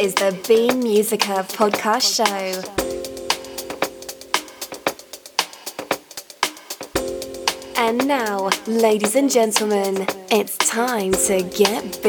Is the Beam Musica podcast show. And now, ladies and gentlemen, it's time to get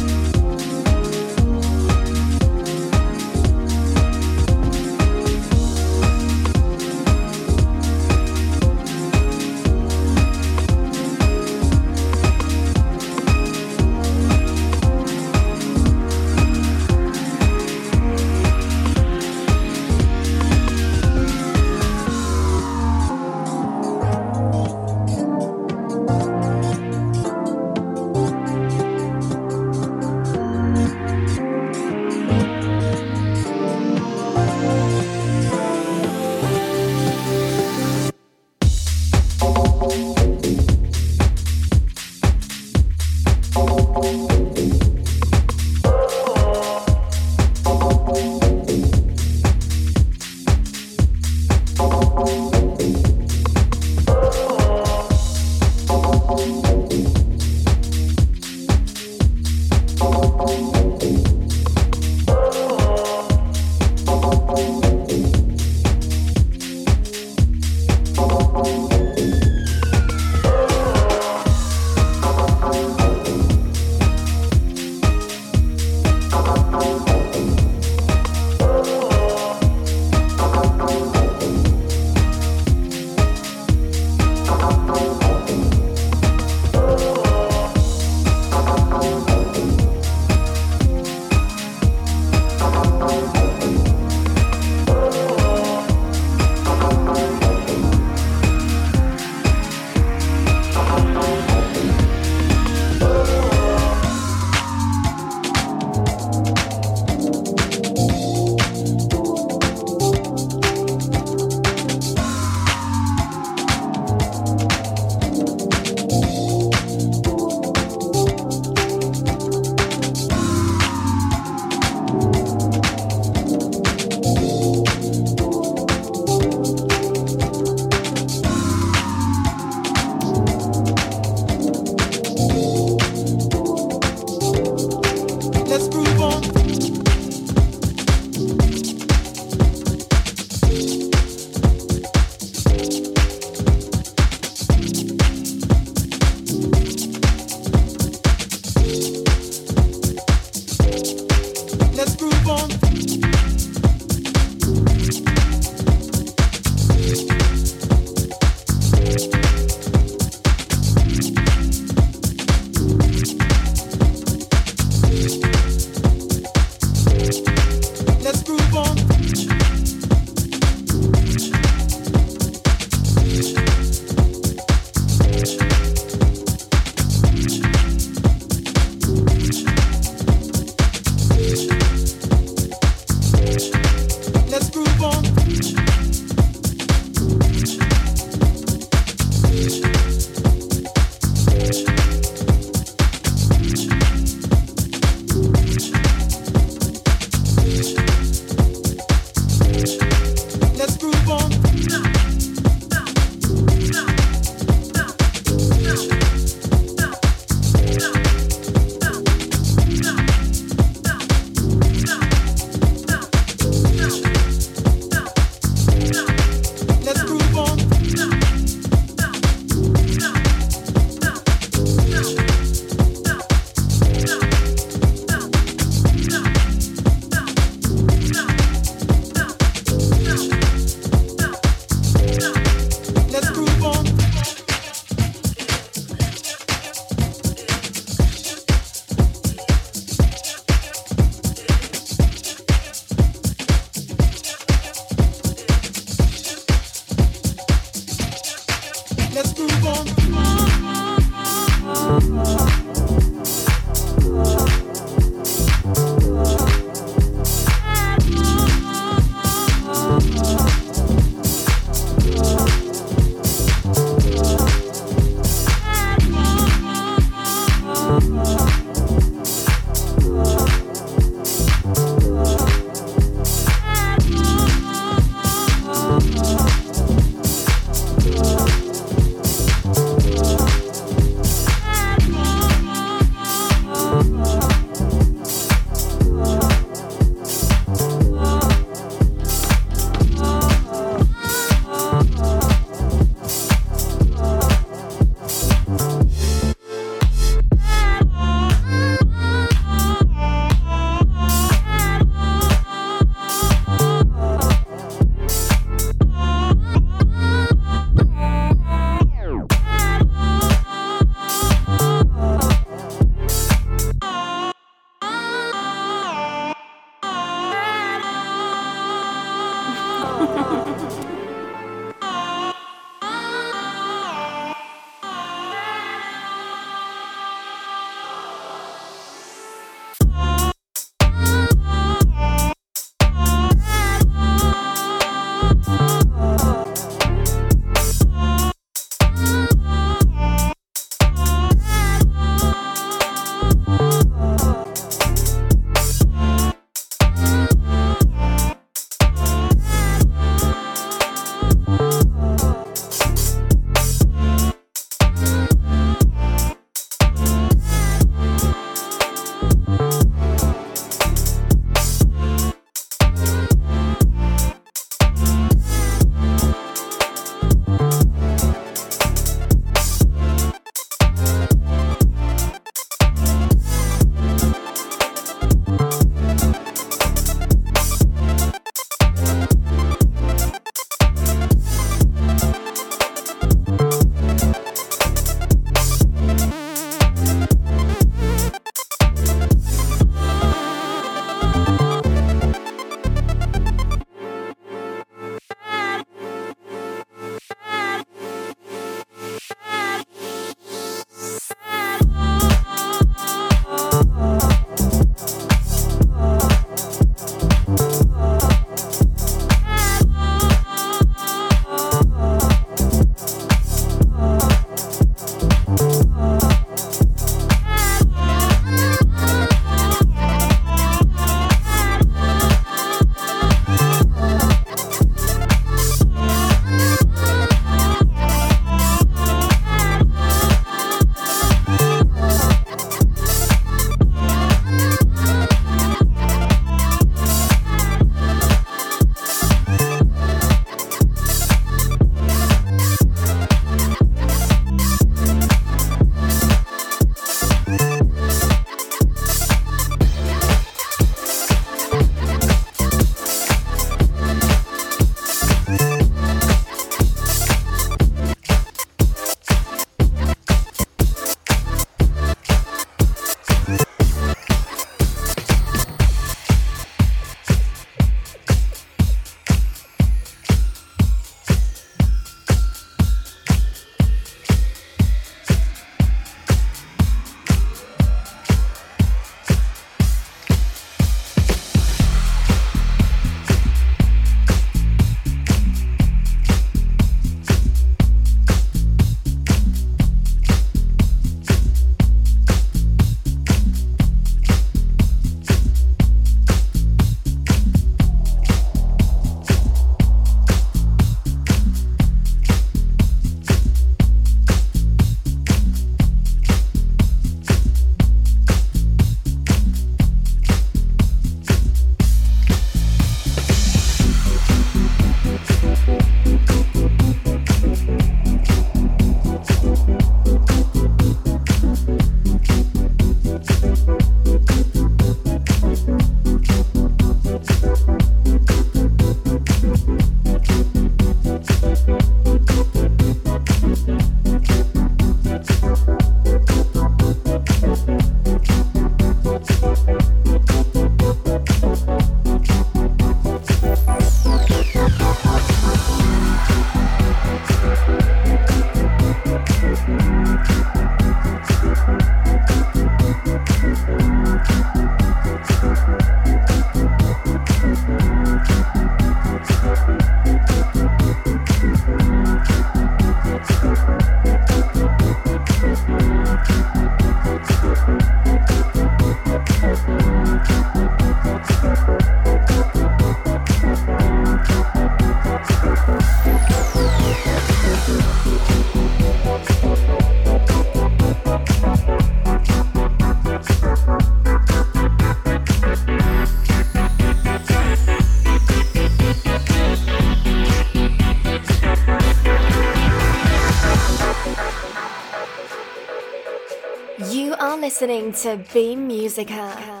You are listening to Beam Musica.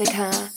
Jessica.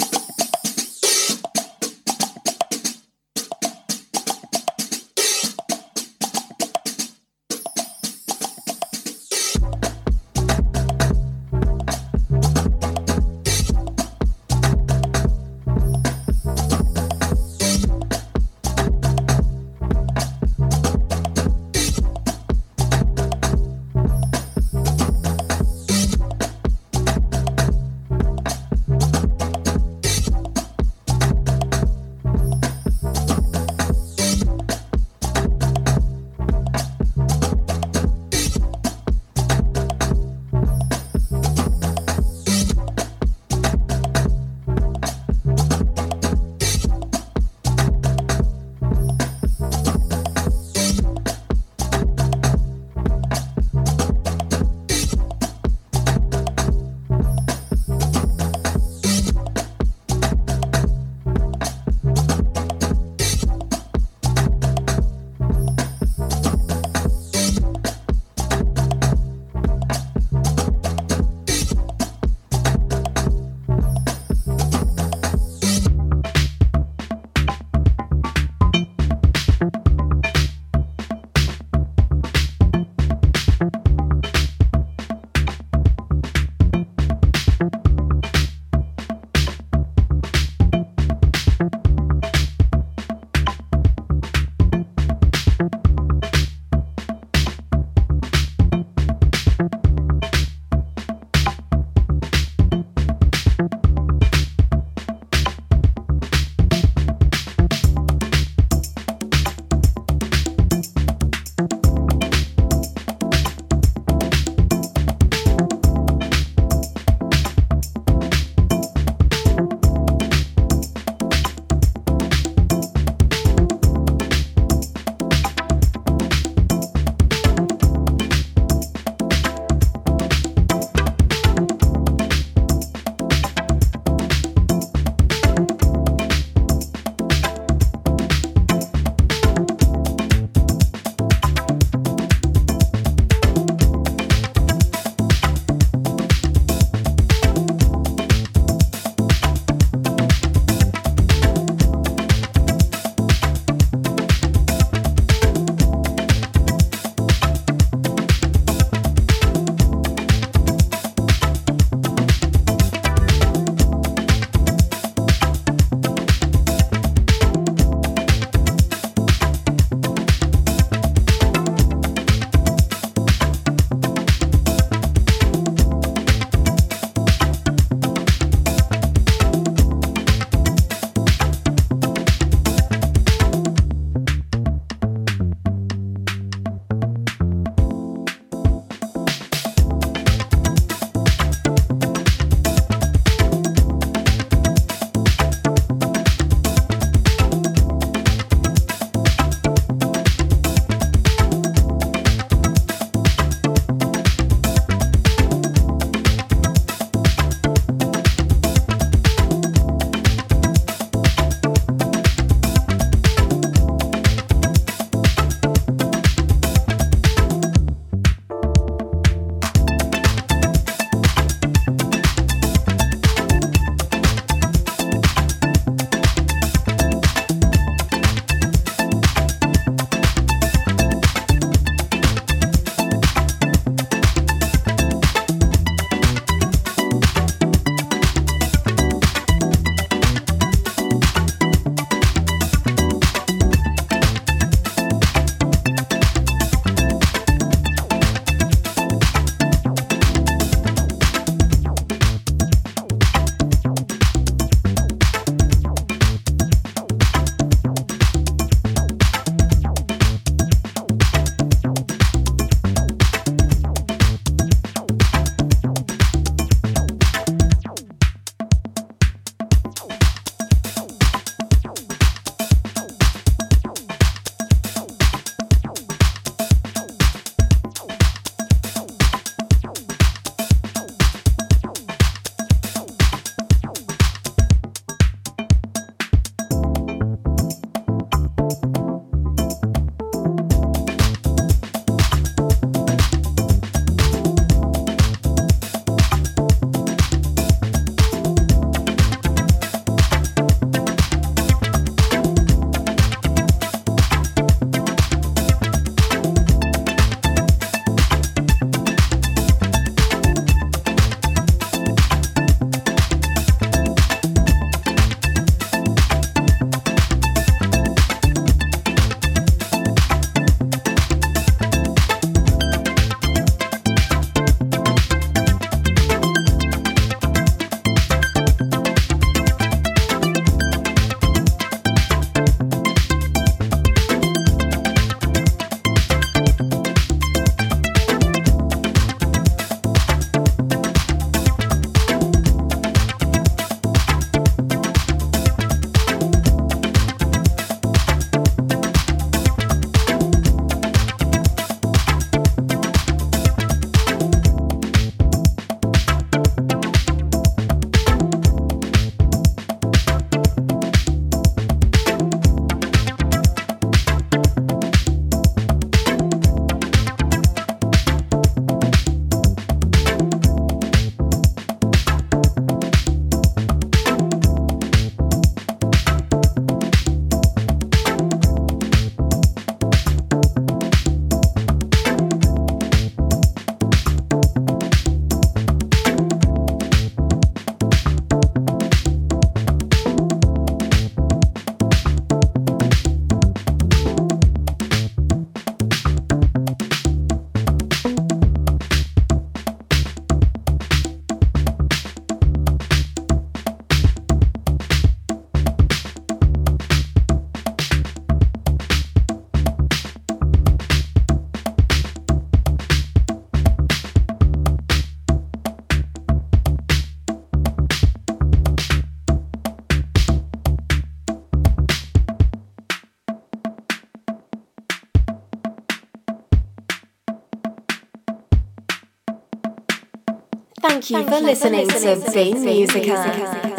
Thank you for listening to Beam Musica.